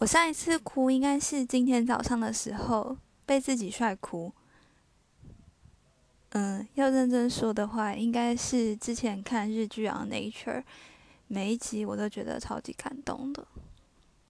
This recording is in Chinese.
我上一次哭应该是今天早上的时候，被自己帅哭。嗯，要认真说的话，应该是之前看日剧啊，《Nature》，每一集我都觉得超级感动的。